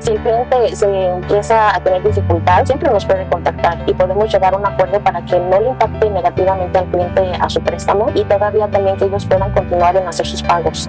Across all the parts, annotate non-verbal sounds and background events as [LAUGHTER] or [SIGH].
Si el cliente se empieza a tener dificultad, siempre nos puede contactar y podemos llegar a un acuerdo para que no le impacte negativamente al cliente a su préstamo y todavía también que ellos puedan continuar en hacer sus pagos.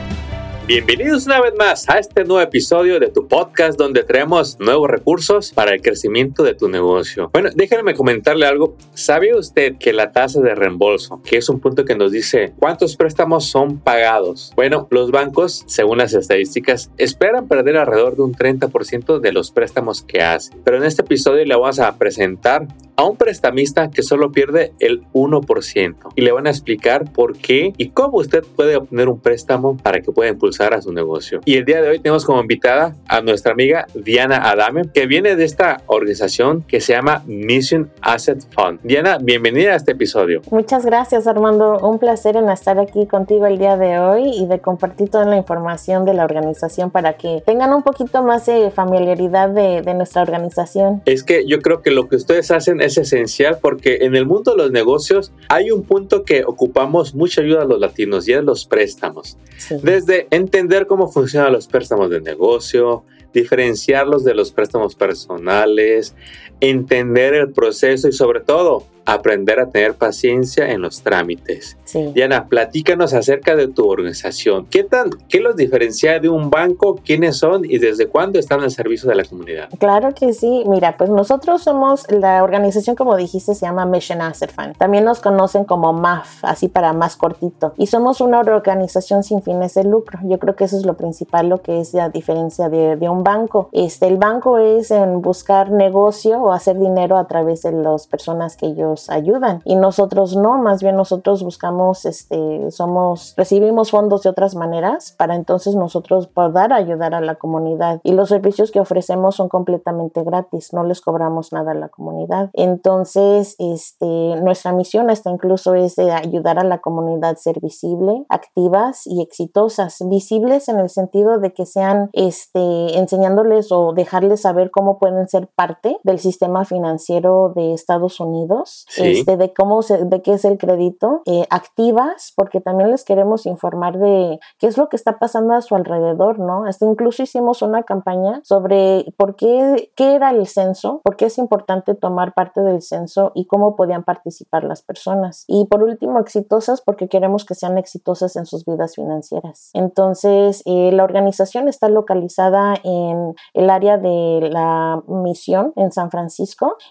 Bienvenidos una vez más a este nuevo episodio de tu podcast donde traemos nuevos recursos para el crecimiento de tu negocio. Bueno, déjenme comentarle algo. ¿Sabe usted que la tasa de reembolso, que es un punto que nos dice cuántos préstamos son pagados? Bueno, los bancos, según las estadísticas, esperan perder alrededor de un 30% de los préstamos que hacen. Pero en este episodio le vamos a presentar a un prestamista que solo pierde el 1% y le van a explicar por qué y cómo usted puede obtener un préstamo para que pueda impulsar a su negocio. Y el día de hoy tenemos como invitada a nuestra amiga Diana Adame, que viene de esta organización que se llama Mission Asset Fund. Diana, bienvenida a este episodio. Muchas gracias Armando, un placer en estar aquí contigo el día de hoy y de compartir toda la información de la organización para que tengan un poquito más de familiaridad de, de nuestra organización. Es que yo creo que lo que ustedes hacen es esencial porque en el mundo de los negocios hay un punto que ocupamos mucha ayuda a los latinos y es los préstamos. Desde entender cómo funcionan los préstamos de negocio, diferenciarlos de los préstamos personales, entender el proceso y sobre todo aprender a tener paciencia en los trámites. Diana, platícanos acerca de tu organización. ¿Qué, tan, ¿Qué los diferencia de un banco? ¿Quiénes son y desde cuándo están al servicio de la comunidad? Claro que sí. Mira, pues nosotros somos la organización, como dijiste, se llama Mission Asset Fund. También nos conocen como MAF, así para más cortito. Y somos una organización sin fines de lucro. Yo creo que eso es lo principal, lo que es la diferencia de, de un banco. Este, el banco es en buscar negocio o hacer dinero a través de las personas que ellos ayudan. Y nosotros no, más bien nosotros buscamos, este, somos, recibimos fondos de otras maneras para entonces nosotros poder ayudar a la comunidad. Y los servicios que ofrecemos son completamente gratis, no les cobramos nada a la comunidad. Entonces, este, nuestra misión hasta incluso es de ayudar a la comunidad a ser visible, activas y exitosas, visibles en el sentido de que sean este, enseñándoles o dejarles saber cómo pueden ser parte del sistema financiero de Estados Unidos este, de cómo se, de qué es el crédito, eh, activas, porque también les queremos informar de qué es lo que está pasando a su alrededor, ¿no? Hasta incluso hicimos una campaña sobre por qué, qué era el censo, por qué es importante tomar parte del censo y cómo podían participar las personas. Y por último, exitosas, porque queremos que sean exitosas en sus vidas financieras. Entonces, eh, la organización está localizada en el área de la misión en San Francisco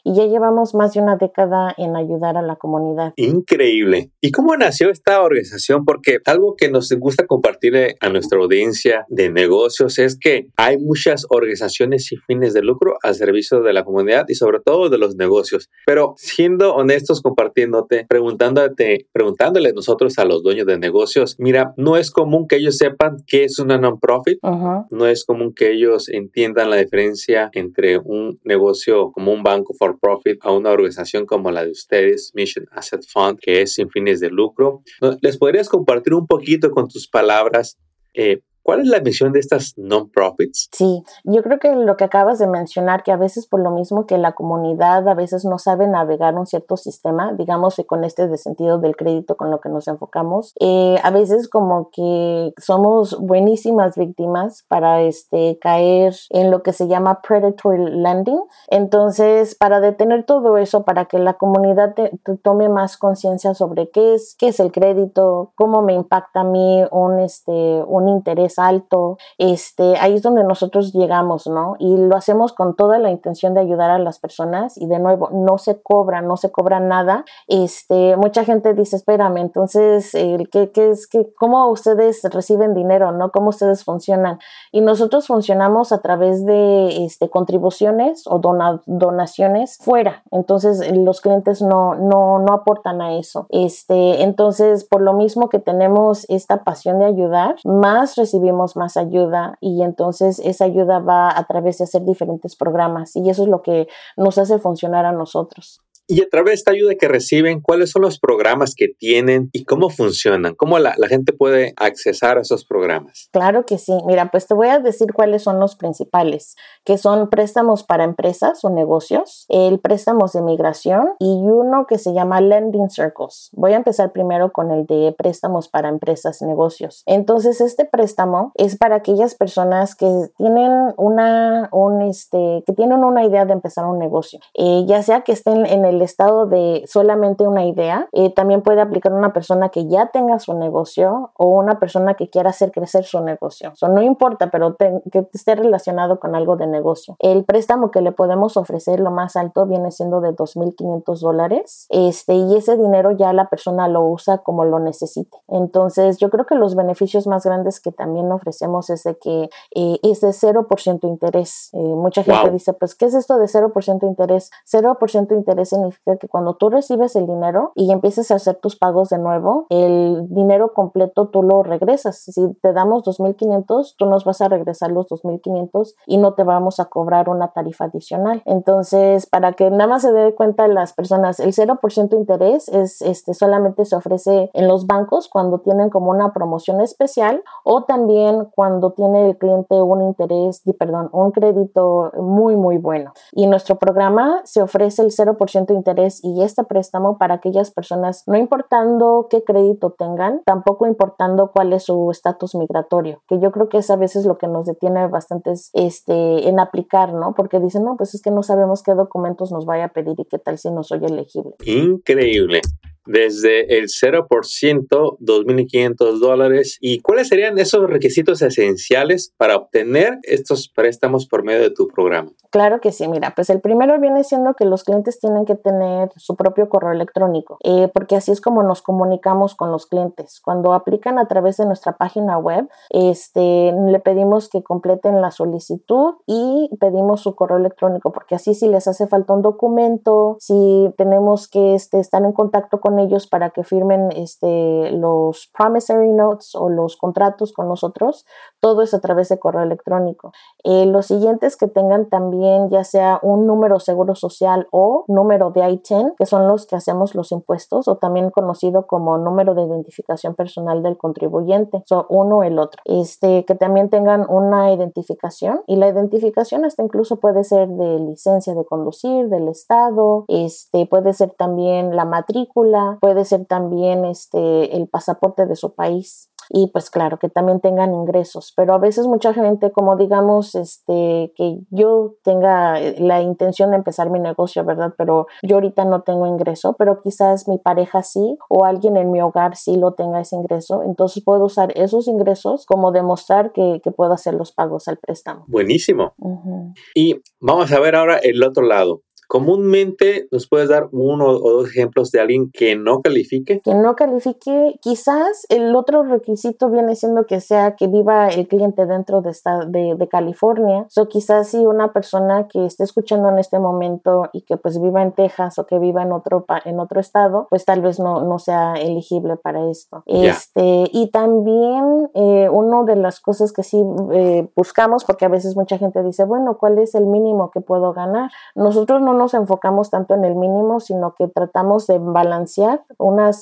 y ya llevamos más de una década en ayudar a la comunidad. Increíble. ¿Y cómo nació esta organización? Porque algo que nos gusta compartir eh, a nuestra audiencia de negocios es que hay muchas organizaciones sin fines de lucro al servicio de la comunidad y sobre todo de los negocios. Pero siendo honestos, compartiéndote, preguntándote, preguntándole nosotros a los dueños de negocios, mira, no es común que ellos sepan qué es una non-profit, no es común que ellos entiendan la diferencia entre un negocio como un banco for profit a una organización como la de ustedes, Mission Asset Fund, que es sin fines de lucro. ¿Les podrías compartir un poquito con tus palabras eh, ¿Cuál es la misión de estas non-profits? Sí, yo creo que lo que acabas de mencionar, que a veces por lo mismo que la comunidad a veces no sabe navegar un cierto sistema, digamos que con este de sentido del crédito con lo que nos enfocamos, eh, a veces como que somos buenísimas víctimas para este, caer en lo que se llama predatory lending. Entonces, para detener todo eso, para que la comunidad tome más conciencia sobre qué es, qué es el crédito, cómo me impacta a mí un, este, un interés alto, este, ahí es donde nosotros llegamos, ¿no? Y lo hacemos con toda la intención de ayudar a las personas y de nuevo, no se cobra, no se cobra nada. Este, mucha gente dice, espérame, entonces, ¿qué, qué es, qué, ¿cómo ustedes reciben dinero, no? ¿Cómo ustedes funcionan? Y nosotros funcionamos a través de este, contribuciones o donaciones fuera. Entonces, los clientes no, no, no aportan a eso. Este, entonces, por lo mismo que tenemos esta pasión de ayudar, más recibimos recibimos más ayuda y entonces esa ayuda va a través de hacer diferentes programas y eso es lo que nos hace funcionar a nosotros. Y a través de esta ayuda que reciben, ¿cuáles son los programas que tienen y cómo funcionan? ¿Cómo la, la gente puede accesar a esos programas? Claro que sí. Mira, pues te voy a decir cuáles son los principales, que son préstamos para empresas o negocios, el préstamos de migración y uno que se llama Lending Circles. Voy a empezar primero con el de préstamos para empresas y negocios. Entonces, este préstamo es para aquellas personas que tienen una, un, este, que tienen una idea de empezar un negocio, eh, ya sea que estén en el estado de solamente una idea, eh, también puede aplicar una persona que ya tenga su negocio o una persona que quiera hacer crecer su negocio. No importa, pero que esté relacionado con algo de negocio. El préstamo que le podemos ofrecer lo más alto viene siendo de 2.500 dólares este, y ese dinero ya la persona lo usa como lo necesite. Entonces yo creo que los beneficios más grandes que también ofrecemos es de que eh, es de 0% interés. Eh, mucha gente dice, pues, ¿qué es esto de 0% interés? 0% interés significa que cuando tú recibes el dinero y empieces a hacer tus pagos de nuevo, el dinero completo tú lo regresas. Si te damos 2.500, tú nos vas a regresar los 2.500 y no te vamos a cobrar una tarifa adicional. Entonces, para que nada más se dé cuenta las personas, el 0% interés es este solamente se ofrece en los bancos cuando tienen como una promoción especial o también cuando tiene el cliente un interés, perdón, un crédito muy muy bueno. Y nuestro programa se ofrece el 0% interés y este préstamo para aquellas personas no importando qué crédito tengan, tampoco importando cuál es su estatus migratorio, que yo creo que es a veces lo que nos detiene bastante este, en aplicar, ¿no? Porque dicen, no, pues es que no sabemos qué documentos nos vaya a pedir y qué tal si no soy elegible. Increíble desde el 0%, 2.500 dólares. ¿Y cuáles serían esos requisitos esenciales para obtener estos préstamos por medio de tu programa? Claro que sí, mira, pues el primero viene siendo que los clientes tienen que tener su propio correo electrónico, eh, porque así es como nos comunicamos con los clientes. Cuando aplican a través de nuestra página web, este, le pedimos que completen la solicitud y pedimos su correo electrónico, porque así si les hace falta un documento, si tenemos que este, estar en contacto con ellos para que firmen este, los promissory notes o los contratos con nosotros, todo es a través de correo electrónico. Eh, los siguientes que tengan también ya sea un número seguro social o número de ITIN, que son los que hacemos los impuestos, o también conocido como número de identificación personal del contribuyente, so, uno o el otro. Este, que también tengan una identificación y la identificación hasta incluso puede ser de licencia de conducir del estado, este, puede ser también la matrícula, puede ser también este, el pasaporte de su país y pues claro que también tengan ingresos. Pero a veces mucha gente como digamos este que yo tenga eh, la intención de empezar mi negocio verdad pero yo ahorita no tengo ingreso pero quizás mi pareja sí o alguien en mi hogar sí lo tenga ese ingreso entonces puedo usar esos ingresos como demostrar que, que puedo hacer los pagos al préstamo. Buenísimo. Y vamos a ver ahora el otro lado Comúnmente, ¿nos puedes dar uno o dos ejemplos de alguien que no califique? Que no califique, quizás el otro requisito viene siendo que sea que viva el cliente dentro de, esta, de, de California. O quizás si una persona que esté escuchando en este momento y que pues viva en Texas o que viva en otro, en otro estado, pues tal vez no, no sea elegible para esto. Este, y también eh, una de las cosas que sí eh, buscamos, porque a veces mucha gente dice, bueno, ¿cuál es el mínimo que puedo ganar? Nosotros no nos enfocamos tanto en el mínimo, sino que tratamos de balancear. Una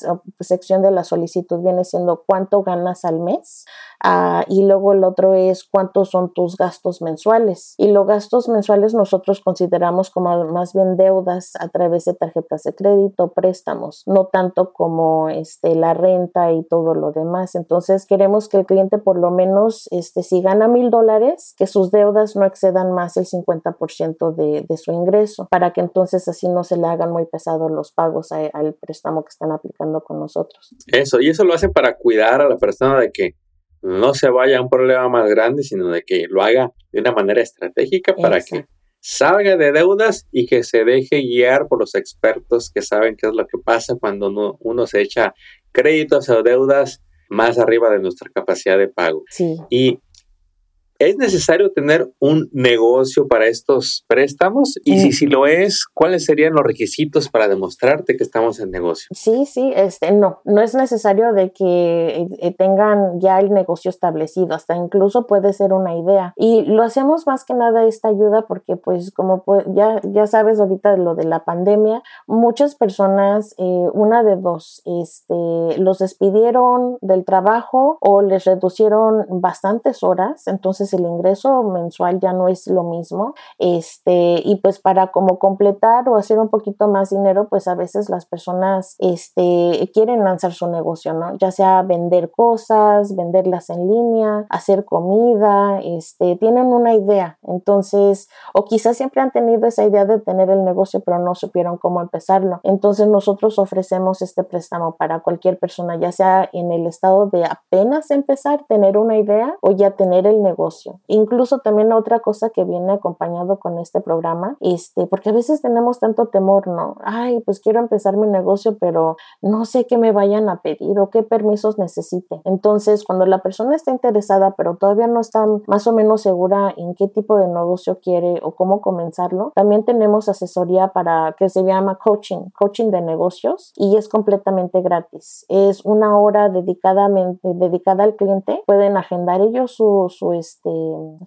sección de la solicitud viene siendo cuánto ganas al mes Ah, y luego el otro es cuántos son tus gastos mensuales. Y los gastos mensuales nosotros consideramos como más bien deudas a través de tarjetas de crédito, préstamos, no tanto como este, la renta y todo lo demás. Entonces queremos que el cliente por lo menos, este, si gana mil dólares, que sus deudas no excedan más el 50% de, de su ingreso, para que entonces así no se le hagan muy pesados los pagos al préstamo que están aplicando con nosotros. Eso, y eso lo hacen para cuidar a la persona de que no se vaya a un problema más grande, sino de que lo haga de una manera estratégica para que salga de deudas y que se deje guiar por los expertos que saben qué es lo que pasa cuando uno, uno se echa créditos o deudas más arriba de nuestra capacidad de pago. Sí. Y ¿Es necesario tener un negocio para estos préstamos? Y si, si lo es, ¿cuáles serían los requisitos para demostrarte que estamos en negocio? Sí, sí, este, no, no es necesario de que eh, eh, tengan ya el negocio establecido, hasta incluso puede ser una idea. Y lo hacemos más que nada esta ayuda porque pues como ya, ya sabes ahorita lo de la pandemia, muchas personas, eh, una de dos, este, los despidieron del trabajo o les reducieron bastantes horas, entonces el ingreso mensual ya no es lo mismo. Este, y pues para como completar o hacer un poquito más dinero, pues a veces las personas este, quieren lanzar su negocio, ¿no? Ya sea vender cosas, venderlas en línea, hacer comida, este, tienen una idea. Entonces, o quizás siempre han tenido esa idea de tener el negocio, pero no supieron cómo empezarlo. Entonces, nosotros ofrecemos este préstamo para cualquier persona, ya sea en el estado de apenas empezar, tener una idea o ya tener el negocio. Incluso también otra cosa que viene acompañado con este programa, este, porque a veces tenemos tanto temor, ¿no? Ay, pues quiero empezar mi negocio, pero no sé qué me vayan a pedir o qué permisos necesite. Entonces, cuando la persona está interesada, pero todavía no está más o menos segura en qué tipo de negocio quiere o cómo comenzarlo, también tenemos asesoría para que se llama coaching, coaching de negocios y es completamente gratis. Es una hora dedicadamente, dedicada al cliente. Pueden agendar ellos su, su, este,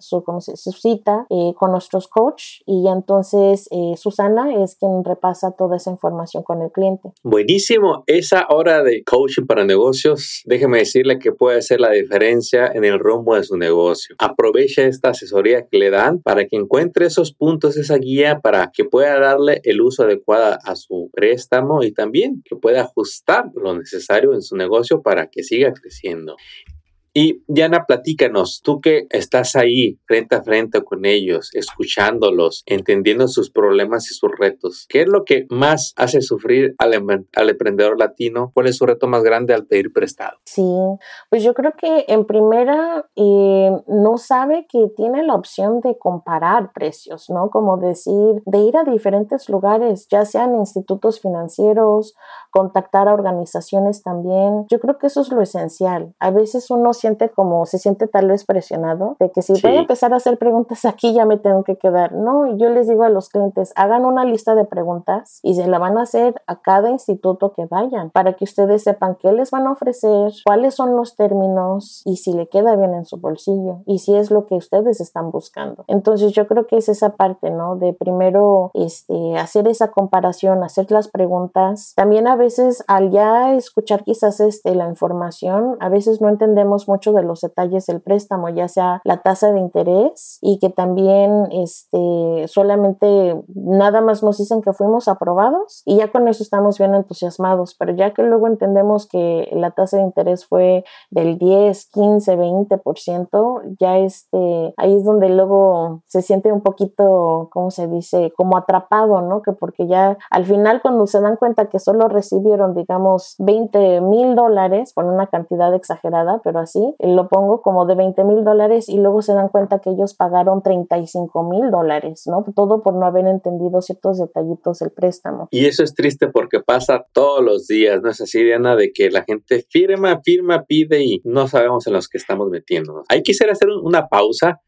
su, su cita eh, con nuestros coach y entonces eh, Susana es quien repasa toda esa información con el cliente. Buenísimo. Esa hora de coaching para negocios, déjeme decirle que puede hacer la diferencia en el rumbo de su negocio. Aprovecha esta asesoría que le dan para que encuentre esos puntos, esa guía para que pueda darle el uso adecuado a su préstamo y también que pueda ajustar lo necesario en su negocio para que siga creciendo. Y Diana, platícanos, tú que estás ahí frente a frente con ellos, escuchándolos, entendiendo sus problemas y sus retos, ¿qué es lo que más hace sufrir al, em-, al emprendedor latino? ¿Cuál es su reto más grande al pedir prestado? Sí, pues yo creo que en primera eh, no sabe que tiene la opción de comparar precios, ¿no? Como decir, de ir a diferentes lugares, ya sean institutos financieros, contactar a organizaciones también. Yo creo que eso es lo esencial. A veces uno siente como, se siente tal vez presionado de que si voy a empezar a hacer preguntas [LAUGHS] aquí ya me tengo que quedar. No, yo les digo a los clientes, hagan una lista de preguntas y se la van a hacer a cada instituto que vayan para que ustedes sepan qué les van a ofrecer, cuáles son los términos y si le queda bien en su bolsillo y si es lo que ustedes están buscando. Entonces yo creo que es esa parte, ¿no? De primero este, hacer esa comparación, hacer las preguntas. También a veces al ya escuchar quizás este, la información, a veces no entendemos mucho de los detalles del préstamo, ya sea la tasa de interés y que también este, solamente nada más nos dicen que fuimos aprobados y ya con eso estamos bien entusiasmados, pero ya que luego entendemos que la tasa de interés fue del 10, 15, 20%, ya este, ahí es donde luego se siente un poquito, ¿cómo se dice? Como atrapado, ¿no? Que porque ya al final cuando se dan cuenta que solo recibieron, digamos, 20 mil dólares por una cantidad exagerada, pero así, lo pongo como de 20 mil dólares y luego se dan cuenta que ellos pagaron 35 mil dólares, ¿no? Todo por no haber entendido ciertos detallitos del préstamo. Y eso es triste porque pasa todos los días, ¿no es así, Diana? De que la gente firma, firma, pide y no sabemos en los que estamos metiéndonos. Hay que hacer una pausa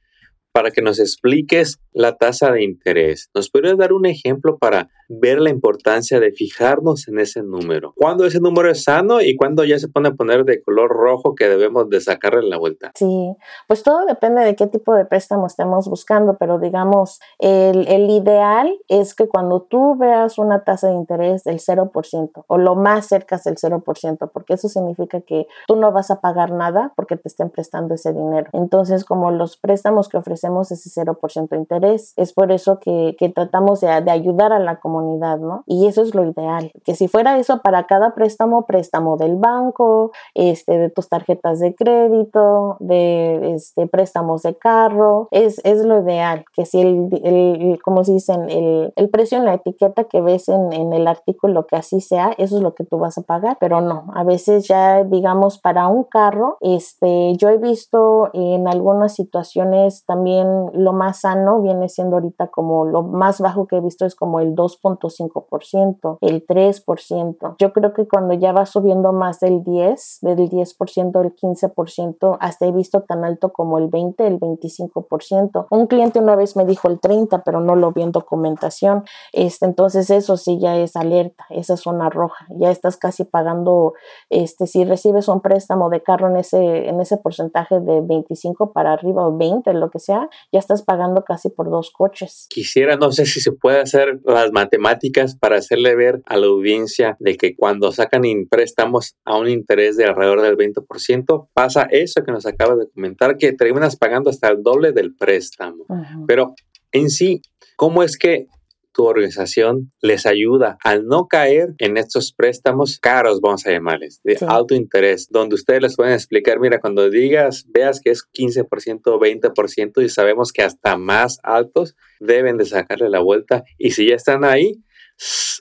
para que nos expliques la tasa de interés. ¿Nos podrías dar un ejemplo para ver la importancia de fijarnos en ese número? ¿Cuándo ese número es sano y cuándo ya se pone a poner de color rojo que debemos de sacarle la vuelta? Sí, pues todo depende de qué tipo de préstamo estemos buscando, pero digamos, el, el ideal es que cuando tú veas una tasa de interés del 0% o lo más cerca del 0%, porque eso significa que tú no vas a pagar nada porque te estén prestando ese dinero. Entonces, como los préstamos que ofrecen ese 0% de interés. Es por eso que, que tratamos de, de, ayudar a la comunidad, ¿no? Y eso es lo ideal, que si fuera eso para cada préstamo, préstamo del banco, este, de tus tarjetas de crédito, de este, préstamos de carro, es, es lo ideal, que si el, el como se dicen, el, el, precio en la etiqueta que ves en, en el artículo que así sea, eso es lo que tú vas a pagar, pero no, a veces ya digamos para un carro, este, yo he visto en algunas situaciones también lo más sano viene siendo ahorita como lo más bajo que he visto es como el 2%, 2.5%, el 3%. Yo creo que cuando ya va subiendo más del 10, del 10%, el 15%, hasta he visto tan alto como el 20, el 25%. Un cliente una vez me dijo el 30, pero no lo vi en documentación. Este, entonces eso sí ya es alerta, esa zona roja. Ya estás casi pagando, este, si recibes un préstamo de carro en ese, en ese porcentaje de 25 para arriba o 20, lo que sea, ya estás pagando casi por dos coches. Quisiera, no sé si se puede hacer las matemáticas para hacerle ver a la audiencia de que cuando sacan préstamos a un interés de alrededor del 20%, pasa eso que nos acabas de comentar, que terminas pagando hasta el doble del préstamo. Pero en sí, ¿cómo es que tu organización les ayuda a no caer en estos préstamos caros, vamos a llamarles, de alto interés, donde ustedes les pueden explicar, mira, cuando digas, veas que es 15% o 20% y sabemos que hasta más altos deben de sacarle la vuelta y si ya están ahí,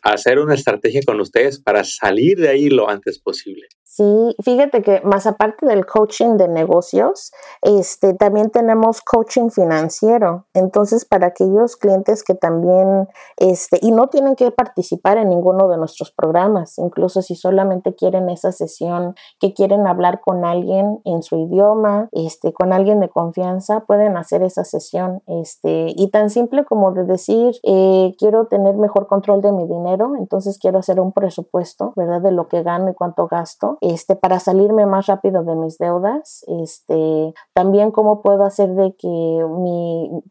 hacer una estrategia con ustedes para salir de ahí lo antes posible. Sí, fíjate que más aparte del coaching de negocios, este, también tenemos coaching financiero. Entonces, para aquellos clientes que también, este, y no tienen que participar en ninguno de nuestros programas, incluso si solamente quieren esa sesión, que quieren hablar con alguien en su idioma, este, con alguien de confianza, pueden hacer esa sesión. Este, y tan simple como de decir, eh, quiero tener mejor control de mi dinero, entonces quiero hacer un presupuesto, ¿verdad? De lo que gano y cuánto gasto este, para salirme más rápido de mis deudas, este, también cómo puedo hacer de que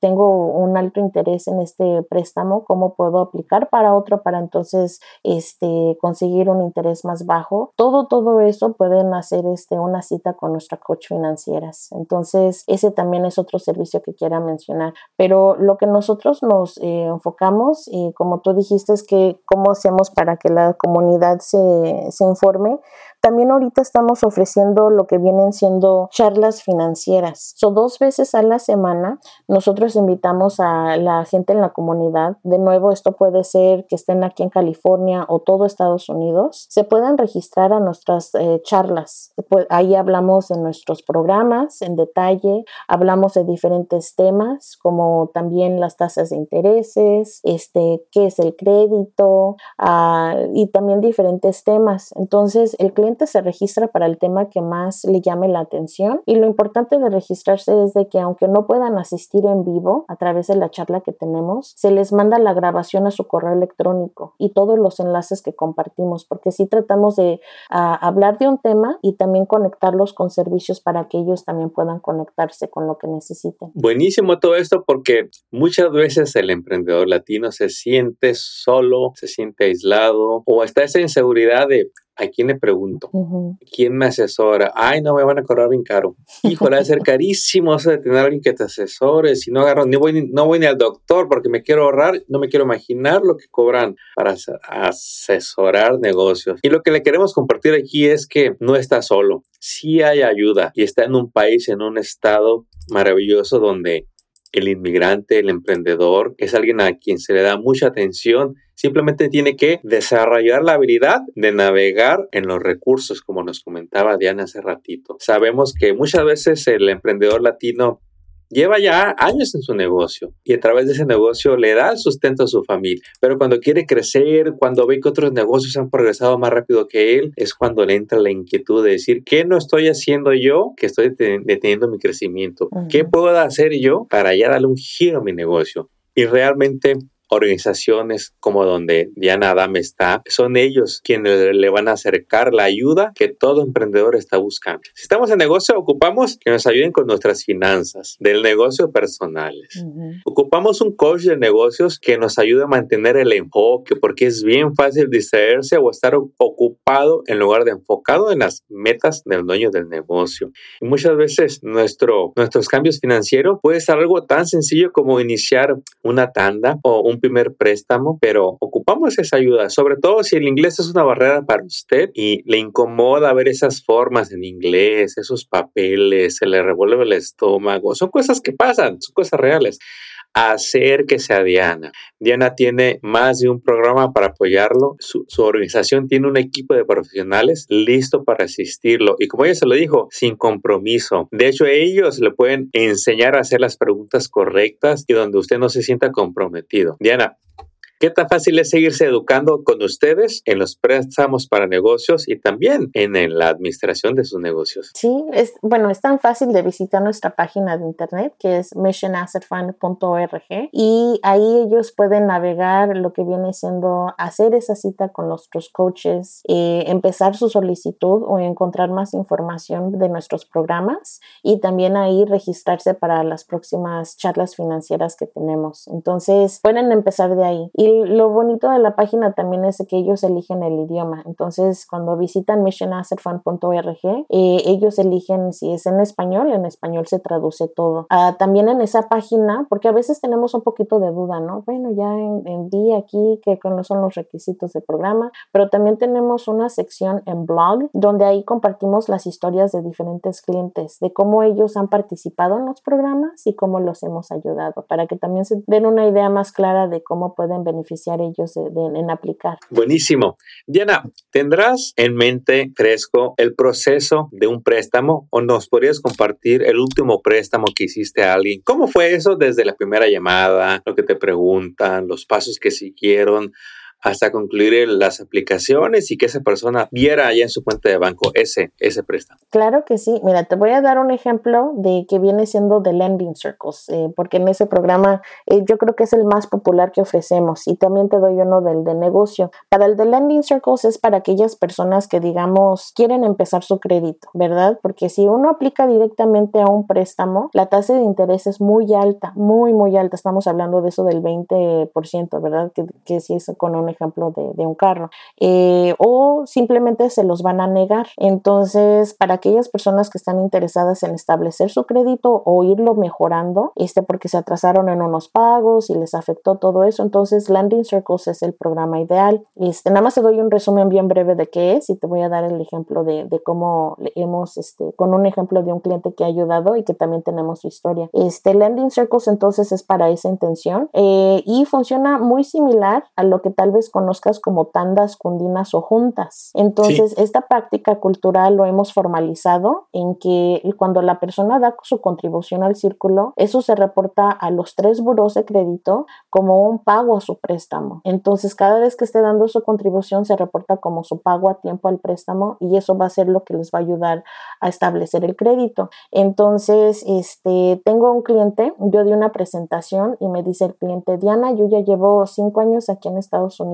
tengo un alto interés en este préstamo, cómo puedo aplicar para otro para entonces este, conseguir un interés más bajo. Todo, todo eso pueden hacer este, una cita con nuestra coach financieras. Entonces, ese también es otro servicio que quiera mencionar. Pero lo que nosotros nos eh, enfocamos, y como tú dijiste, es que cómo hacemos para que la comunidad se, se informe. También ahorita estamos ofreciendo lo que vienen siendo charlas financieras. So, dos veces a la semana nosotros invitamos a la gente en la comunidad. De nuevo, esto puede ser que estén aquí en California o todo Estados Unidos. Se pueden registrar a nuestras eh, charlas. Pues, ahí hablamos de nuestros programas en detalle, hablamos de diferentes temas como también las tasas de intereses, este, qué es el crédito ah, y también diferentes temas. Entonces, el cliente se registra para el tema que más le llame la atención y lo importante de registrarse es de que aunque no puedan asistir en vivo a través de la charla que tenemos, se les manda la grabación a su correo electrónico y todos los enlaces que compartimos porque si tratamos de ah, hablar de un tema y también conectarlos con servicios para que ellos también puedan conectarse con lo que necesiten. Buenísimo todo esto porque muchas veces el emprendedor latino se siente solo, se siente aislado o está esa inseguridad de ¿A quién le pregunto? ¿Quién me asesora? Ay, no me van a cobrar bien caro. [LAUGHS] Híjole, va a ser carísimo eso de tener a alguien que te asesore. Si no agarro, ni voy, no voy ni al doctor porque me quiero ahorrar, no me quiero imaginar lo que cobran para asesorar negocios. Y lo que le queremos compartir aquí es que no está solo. Sí hay ayuda y está en un país, en un estado maravilloso donde el inmigrante, el emprendedor, es alguien a quien se le da mucha atención. Simplemente tiene que desarrollar la habilidad de navegar en los recursos, como nos comentaba Diana hace ratito. Sabemos que muchas veces el emprendedor latino lleva ya años en su negocio y a través de ese negocio le da el sustento a su familia. Pero cuando quiere crecer, cuando ve que otros negocios han progresado más rápido que él, es cuando le entra la inquietud de decir, ¿qué no estoy haciendo yo que estoy deteniendo mi crecimiento? ¿Qué puedo hacer yo para ya darle un giro a mi negocio? Y realmente organizaciones como donde Diana Adam está, son ellos quienes le van a acercar la ayuda que todo emprendedor está buscando. Si estamos en negocio, ocupamos que nos ayuden con nuestras finanzas, del negocio personales. Ocupamos un coach de negocios que nos ayude a mantener el enfoque, porque es bien fácil distraerse o estar ocupado en lugar de enfocado en las metas del dueño del negocio. Y muchas veces nuestro, nuestros cambios financieros puede ser algo tan sencillo como iniciar una tanda o un primer préstamo, pero ocupamos esa ayuda, sobre todo si el inglés es una barrera para usted y le incomoda ver esas formas en inglés, esos papeles, se le revuelve el estómago, son cosas que pasan, son cosas reales acérquese a Diana. Diana tiene más de un programa para apoyarlo. Su, organización tiene un equipo de profesionales listo para asistirlo. Y como ella se lo dijo, sin compromiso. De hecho, ellos le pueden enseñar a hacer las preguntas correctas y donde usted no se sienta comprometido. Diana, ¿Qué tan fácil es seguirse educando con ustedes en los préstamos para negocios y también en, la administración de sus negocios? Sí, es, bueno, es tan fácil de visitar nuestra página de internet que es missionassetfund.org y ahí ellos pueden navegar lo que viene siendo hacer esa cita con nuestros coaches, eh, empezar su solicitud o encontrar más información de nuestros programas y también ahí registrarse para las próximas charlas financieras que tenemos. Entonces, pueden empezar de ahí. Lo bonito de la página también es que ellos eligen el idioma. Entonces, cuando visitan missionassetfund.org, eh, ellos eligen si es en español, en español se traduce todo. Ah, también en esa página, porque a veces tenemos un poquito de duda, ¿no? Bueno, ya en, día aquí que no son los requisitos del programa, pero también tenemos una sección en blog donde ahí compartimos las historias de diferentes clientes, de cómo ellos han participado en los programas y cómo los hemos ayudado, para que también se den una idea más clara de cómo pueden beneficiar ellos en aplicar. Buenísimo. Diana, ¿tendrás en mente fresco el proceso de un préstamo o nos podrías compartir el último préstamo que hiciste a alguien? ¿Cómo fue eso desde la primera llamada, lo que te preguntan, los pasos que siguieron? Hasta concluir las aplicaciones y que esa persona viera allá en su cuenta de banco ese, ese préstamo. Claro que sí. Mira, te voy a dar un ejemplo de que viene siendo de Lending Circles, eh, porque en ese programa eh, yo creo que es el más popular que ofrecemos y también te doy uno del de negocio. Para el de Lending Circles es para aquellas personas que, digamos, quieren empezar su crédito, ¿verdad? Porque si uno aplica directamente a un préstamo, la tasa de interés es muy alta, muy, muy alta. Estamos hablando de eso del 20%, ¿verdad? Que, que si es con un ejemplo de, un carro, eh, o simplemente se los van a negar. Entonces, para aquellas personas que están interesadas en establecer su crédito o irlo mejorando, este, porque se atrasaron en unos pagos y les afectó todo eso, entonces Landing Circles es el programa ideal. Este, nada más te doy un resumen bien breve de qué es y te voy a dar el ejemplo de, de cómo hemos, este, con un ejemplo de un cliente que ha ayudado y que también tenemos su historia. Este Landing Circles entonces es para esa intención eh, y funciona muy similar a lo que tal vez conozcas como tandas, cundinas o juntas. Entonces, esta práctica cultural lo hemos formalizado en que cuando la persona da su contribución al círculo, eso se reporta a los tres buros de crédito como un pago a su préstamo. Entonces, cada vez que esté dando su contribución, se reporta como su pago a tiempo al préstamo y eso va a ser lo que les va a ayudar a establecer el crédito. Entonces, este, tengo un cliente, yo di una presentación y me dice el cliente, Diana, yo ya llevo cinco años aquí en Estados Unidos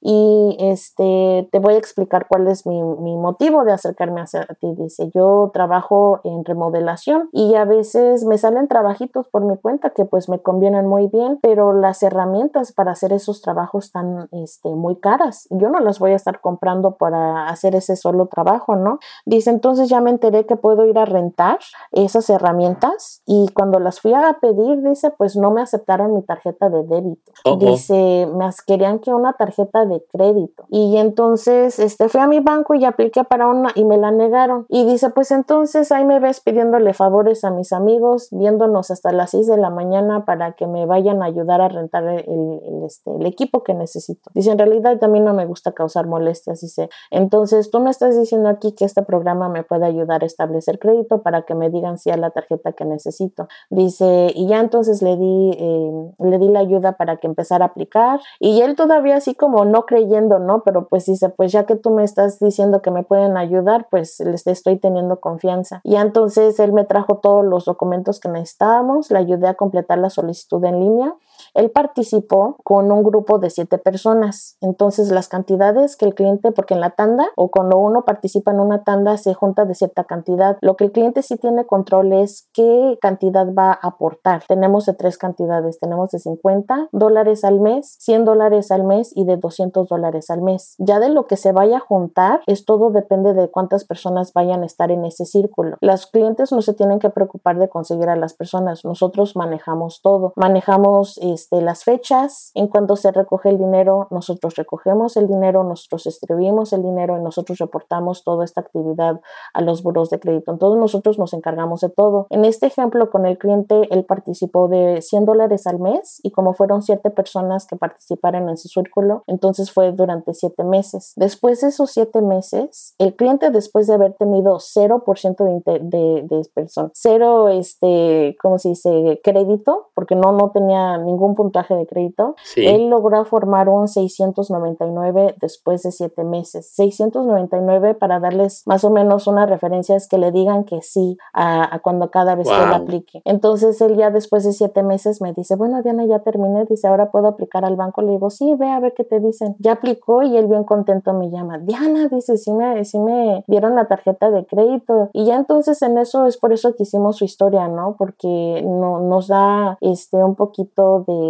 y este, te voy a explicar cuál es mi, mi motivo de acercarme a ti. Dice, yo trabajo en remodelación y a veces me salen trabajitos por mi cuenta que pues me convienen muy bien, pero las herramientas para hacer esos trabajos están este, muy caras. Yo no las voy a estar comprando para hacer ese solo trabajo, ¿no? Dice, entonces ya me enteré que puedo ir a rentar esas herramientas y cuando las fui a pedir, dice, pues no me aceptaron mi tarjeta de débito. Dice, me querían que una tarjeta de crédito. Y entonces este, fui a mi banco y apliqué para una y me la negaron. Y dice, pues entonces ahí me ves pidiéndole favores a mis amigos, viéndonos hasta las 6 de la mañana para que me vayan a ayudar a rentar el, este, el equipo que necesito. Dice, en realidad también no me gusta causar molestias. Dice, entonces tú me estás diciendo aquí que este programa me puede ayudar a establecer crédito para que me digan si a la tarjeta que necesito. Dice, y ya entonces le di, eh, le di la ayuda para que empezara a aplicar. Y él todavía así como no creyendo, ¿no? Pero pues dice, pues ya que tú me estás diciendo que me pueden ayudar, pues les estoy teniendo confianza. Y entonces él me trajo todos los documentos que necesitábamos, le ayudé a completar la solicitud en línea él participó con un grupo de siete personas. Entonces, las cantidades que el cliente, porque en la tanda o cuando uno participa en una tanda se junta de cierta cantidad. Lo que el cliente sí tiene control es qué cantidad va a aportar. Tenemos de tres cantidades. Tenemos de 50 dólares al mes, 100 dólares al mes y de 200 dólares al mes. Ya de lo que se vaya a juntar, es todo depende de cuántas personas vayan a estar en ese círculo. Los clientes no se tienen que preocupar de conseguir a las personas. Nosotros manejamos todo. Manejamos este, las fechas, en cuanto se recoge el dinero, nosotros recogemos el dinero, nosotros distribuimos el dinero y nosotros reportamos toda esta actividad a los buros de crédito. Entonces nosotros nos encargamos de todo. En este ejemplo con el cliente, él participó de 100 dólares al mes y como fueron siete personas que participaron en ese círculo, entonces fue durante siete meses. Después de esos siete meses, el cliente después de haber tenido 0% de, de, de, cero, este, ¿cómo se dice? Crédito, porque no, no tenía ningún un puntaje de crédito. Él logró formar un 699 después de siete meses. 699 para darles más o menos una referencia es que le digan que sí a, cuando cada vez que él aplique. Entonces él ya después de siete meses me dice, bueno Diana, ya terminé, dice, ahora puedo aplicar al banco. Le digo, sí, ve a ver qué te dicen. Ya aplicó y él bien contento me llama, Diana, dice, sí me, sí me dieron la tarjeta de crédito. Y ya entonces en eso es por eso que hicimos su historia, ¿no? Porque no, nos da este, un poquito de,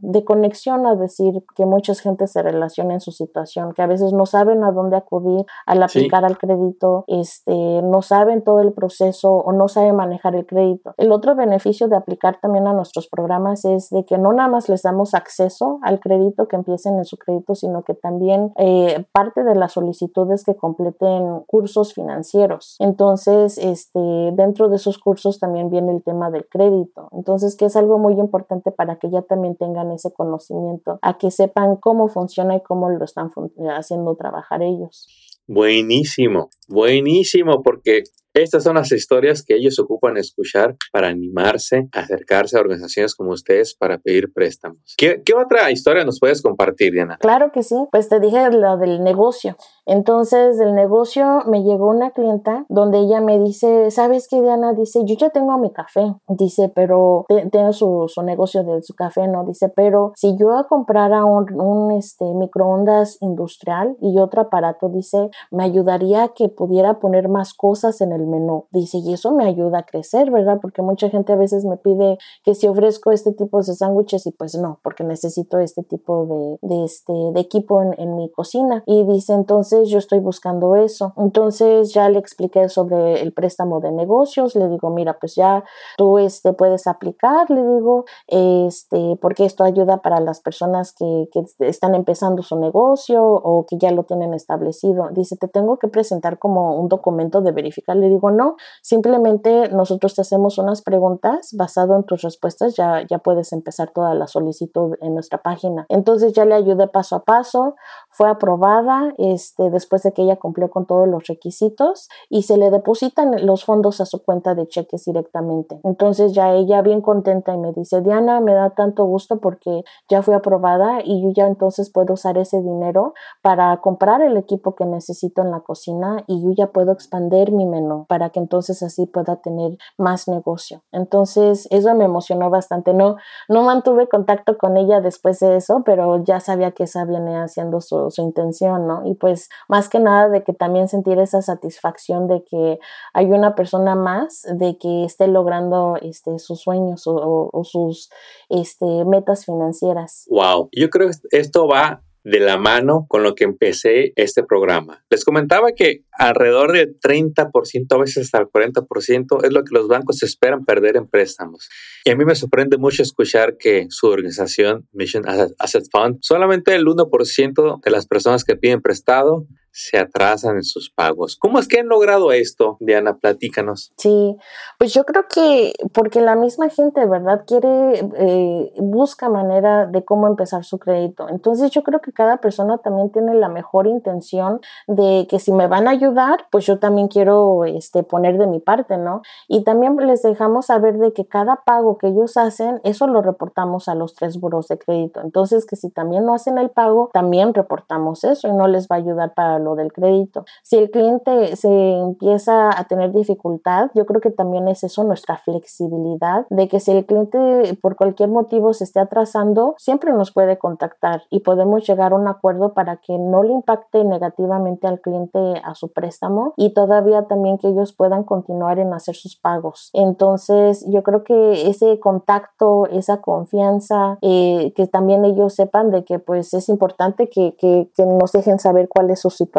de conexión a decir que mucha gente se relaciona en su situación, que a veces no saben a dónde acudir al aplicar al crédito, este, no saben todo el proceso o no saben manejar el crédito. El otro beneficio de aplicar también a nuestros programas es de que no nada más les damos acceso al crédito, que empiecen en su crédito, sino que también eh, parte de la solicitud es que completen cursos financieros. Entonces, este, dentro de esos cursos también viene el tema del crédito. Entonces, que es algo muy importante para que ya también tengan ese conocimiento, a que sepan cómo funciona y cómo lo están haciendo trabajar ellos. Buenísimo, buenísimo, porque estas son las historias que ellos ocupan escuchar para animarse, acercarse a organizaciones como ustedes para pedir préstamos. ¿Qué, otra historia nos puedes compartir, Diana? Claro que sí. Pues te dije lo del negocio. Entonces, del negocio me llegó una clienta donde ella me dice, ¿sabes qué, Diana? Dice, yo ya tengo mi café. Dice, pero tengo su, negocio de su café, ¿no? Dice, pero si yo comprara un, un este, microondas industrial y otro aparato, dice, me ayudaría a que pudiera poner más cosas en el menú. Dice, y eso me ayuda a crecer, ¿verdad? Porque mucha gente a veces me pide que si ofrezco este tipo de sándwiches y pues no, porque necesito este tipo de, este, de equipo en, mi cocina. Y dice, entonces yo estoy buscando eso. Entonces ya le expliqué sobre el préstamo de negocios, le digo, mira, pues ya tú este, puedes aplicar, le digo, este, porque esto ayuda para las personas que, que están empezando su negocio o que ya lo tienen establecido. Dice, te tengo que presentar como un documento de verificar digo, no, simplemente nosotros te hacemos unas preguntas, basado en tus respuestas ya, ya puedes empezar toda la solicitud en nuestra página. Entonces ya le ayudé paso a paso, fue aprobada este, después de que ella cumplió con todos los requisitos y se le depositan los fondos a su cuenta de cheques directamente. Entonces ya ella bien contenta y me dice, Diana, me da tanto gusto porque ya fui aprobada y yo ya entonces puedo usar ese dinero para comprar el equipo que necesito en la cocina y yo ya puedo expandir mi menú para que entonces así pueda tener más negocio. Entonces eso me emocionó bastante. No, no mantuve contacto con ella después de eso, pero ya sabía que esa venía haciendo su, su intención, ¿no? Y pues más que nada de que también sentir esa satisfacción de que hay una persona más de que esté logrando este, sus sueños o, sus este, metas financieras. Wow, yo creo que esto va de la mano con lo que empecé este programa. Les comentaba que alrededor del 30%, a veces hasta el 40%, es lo que los bancos esperan perder en préstamos. Y a mí me sorprende mucho escuchar que su organización, Mission Asset Fund, solamente el 1% de las personas que piden prestado se atrasan en sus pagos. ¿Cómo es que han logrado esto, Diana? Platícanos. Sí, pues yo creo que porque la misma gente, ¿verdad? Quiere, eh, busca manera de cómo empezar su crédito. Entonces yo creo que cada persona también tiene la mejor intención de que si me van a ayudar, pues yo también quiero este, poner de mi parte, ¿no? Y también les dejamos saber de que cada pago que ellos hacen, eso lo reportamos a los tres buros de crédito. Entonces que si también no hacen el pago, también reportamos eso y no les va a ayudar para lo del crédito. Si el cliente se empieza a tener dificultad, yo creo que también es eso nuestra flexibilidad de que si el cliente por cualquier motivo se esté atrasando, siempre nos puede contactar y podemos llegar a un acuerdo para que no le impacte negativamente al cliente a su préstamo y todavía también que ellos puedan continuar en hacer sus pagos. Entonces, yo creo que ese contacto, esa confianza, eh, que también ellos sepan de que pues es importante que, que, que nos dejen saber cuál es su situación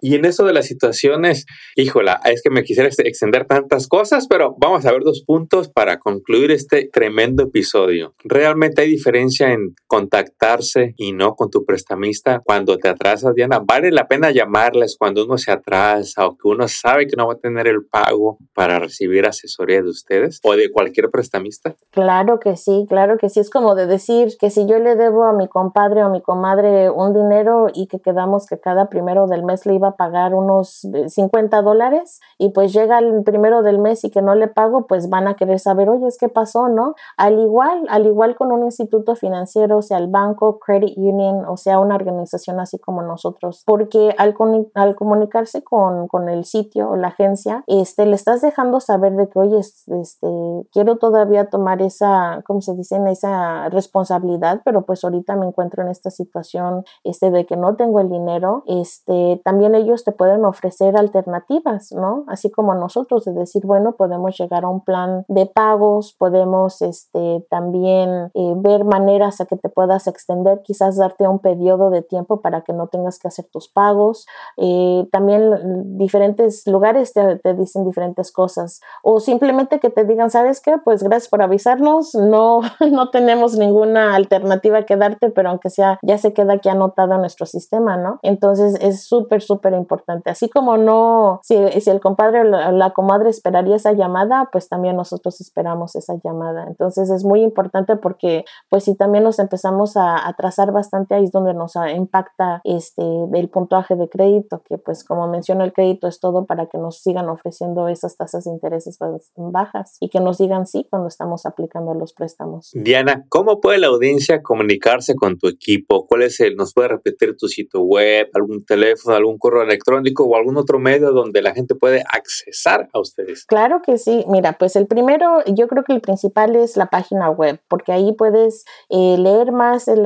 y en eso de las situaciones, híjola, es que me quisiera extender tantas cosas, pero vamos a ver dos puntos para concluir este tremendo episodio. ¿Realmente hay diferencia en contactarse y no con tu prestamista cuando te atrasas, Diana? ¿Vale la pena llamarles cuando uno se atrasa o que uno sabe que no va a tener el pago para recibir asesoría de ustedes o de cualquier prestamista? Claro que sí, claro que sí. Es como de decir que si yo le debo a mi compadre o mi comadre un dinero y que quedamos que cada primero de del mes le iba a pagar unos 50 dólares y pues llega el primero del mes y que no le pago, pues van a querer saber, oye, ¿qué pasó? ¿No? Al igual, al igual con un instituto financiero, sea el banco, credit union, o sea una organización así como nosotros, porque al, al comunicarse con, con, el sitio o la agencia, este, le estás dejando saber de que, oye, este, quiero todavía tomar esa, ¿cómo se dice? Esa responsabilidad, pero pues ahorita me encuentro en esta situación, este, de que no tengo el dinero, este, también ellos te pueden ofrecer alternativas, ¿no? Así como nosotros, de decir, bueno, podemos llegar a un plan de pagos, podemos, este, también eh, ver maneras a que te puedas extender, quizás darte un periodo de tiempo para que no tengas que hacer tus pagos. Eh, también diferentes lugares te, dicen diferentes cosas o simplemente que te digan, ¿sabes qué? Pues gracias por avisarnos, no, [LAUGHS] no tenemos ninguna alternativa que darte, pero aunque sea, ya se queda aquí anotado en nuestro sistema, ¿no? Entonces es súper, súper importante. Así como no, si, si el compadre o la, comadre esperaría esa llamada, pues también nosotros esperamos esa llamada. Entonces es muy importante porque pues si también nos empezamos a, a trazar bastante, ahí es donde nos impacta este el puntuaje de crédito, que pues como menciono el crédito es todo para que nos sigan ofreciendo esas tasas de intereses bajas y que nos digan sí cuando estamos aplicando los préstamos. Diana, ¿cómo puede la audiencia comunicarse con tu equipo? ¿Cuál es el, nos puede repetir tu sitio web, algún teléfono, algún correo electrónico o algún otro medio donde la gente puede accesar a ustedes? Claro que sí. Mira, pues el primero, yo creo que el principal es la página web, porque ahí puedes eh, leer más de,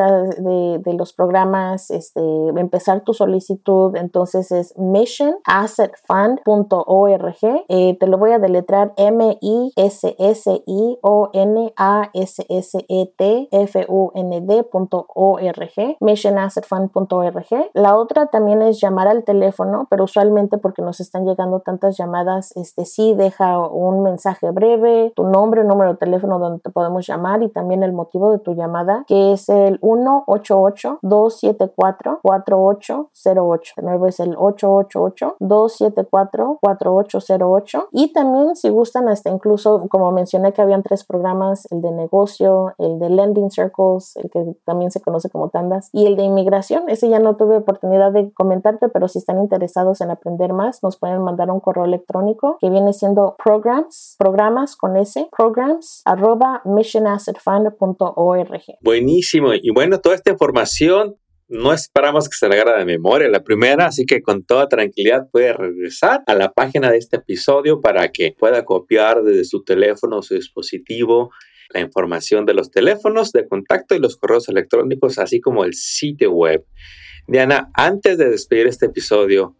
los programas, este, empezar tu solicitud. Entonces es missionassetfund.org. Eh, te lo voy a deletrar M-I-S-S-I-O-N-A-S-S-E-T-F-U-N-D.org. Missionassetfund.org. La otra también es llamar al teléfono, pero usualmente porque nos están llegando tantas llamadas, este sí deja un mensaje breve, tu nombre, número de teléfono donde te podemos llamar y también el motivo de tu llamada, que es el 188-274-4808. De nuevo es el 888-274-4808. Y también si gustan hasta incluso, como mencioné que habían tres programas, el de negocio, el de Lending Circles, el que también se conoce como tandas, y el de inmigración. Ese ya no tuve oportunidad de pero si están interesados en aprender más, nos pueden mandar un correo electrónico que viene siendo programs, programas con S, programs, arroba missionassetfund.org. Buenísimo. Y bueno, toda esta información no esperamos que se le haga de memoria la primera, así que con toda tranquilidad puede regresar a la página de este episodio para que pueda copiar desde su teléfono o su dispositivo la información de los teléfonos de contacto y los correos electrónicos, así como el sitio web. Diana, antes de despedir este episodio,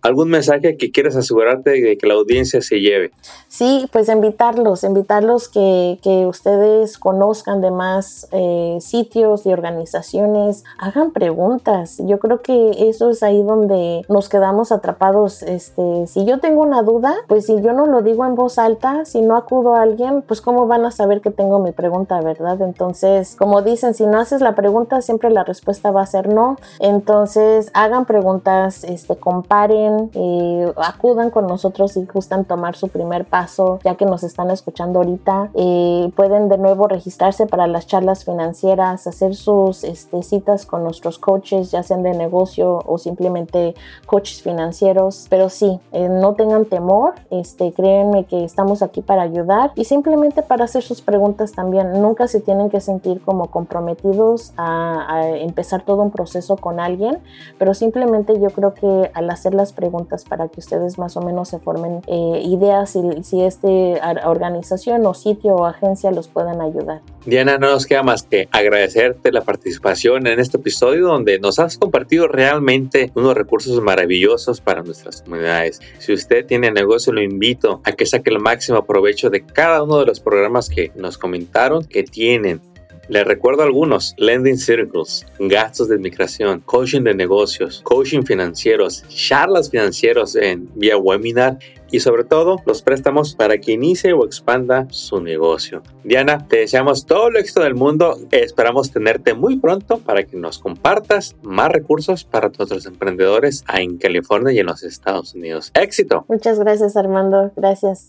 ¿Algún mensaje que quieras asegurarte de que la audiencia se lleve? Sí, pues invitarlos, invitarlos que, que ustedes conozcan de más eh, sitios y organizaciones, hagan preguntas. Yo creo que eso es ahí donde nos quedamos atrapados. Este, si yo tengo una duda, pues si yo no lo digo en voz alta, si no acudo a alguien, pues cómo van a saber que tengo mi pregunta, ¿verdad? Entonces, como dicen, si no haces la pregunta, siempre la respuesta va a ser no. Entonces, hagan preguntas, este, comparen eh, acudan con nosotros si gustan tomar su primer paso, ya que nos están escuchando ahorita. Eh, pueden de nuevo registrarse para las charlas financieras, hacer sus este, citas con nuestros coaches, ya sean de negocio o simplemente coaches financieros. Pero sí, eh, no tengan temor, este, créanme que estamos aquí para ayudar y simplemente para hacer sus preguntas también. Nunca se tienen que sentir como comprometidos a, a empezar todo un proceso con alguien, pero simplemente yo creo que al hacer las preguntas para que ustedes más o menos se formen eh, ideas si, si este organización o sitio o agencia los puedan ayudar. Diana, no nos queda más que agradecerte la participación en este episodio donde nos has compartido realmente unos recursos maravillosos para nuestras comunidades. Si usted tiene negocio, lo invito a que saque el máximo provecho de cada uno de los programas que nos comentaron que tienen les recuerdo algunos, lending circles, gastos de migración, coaching de negocios, coaching financieros, charlas financieros en vía webinar y sobre todo los préstamos para que inicie o expanda su negocio. Diana, te deseamos todo el éxito del mundo. Esperamos tenerte muy pronto para que nos compartas más recursos para nuestros emprendedores en California y en los Estados Unidos. Éxito. Muchas gracias Armando. Gracias.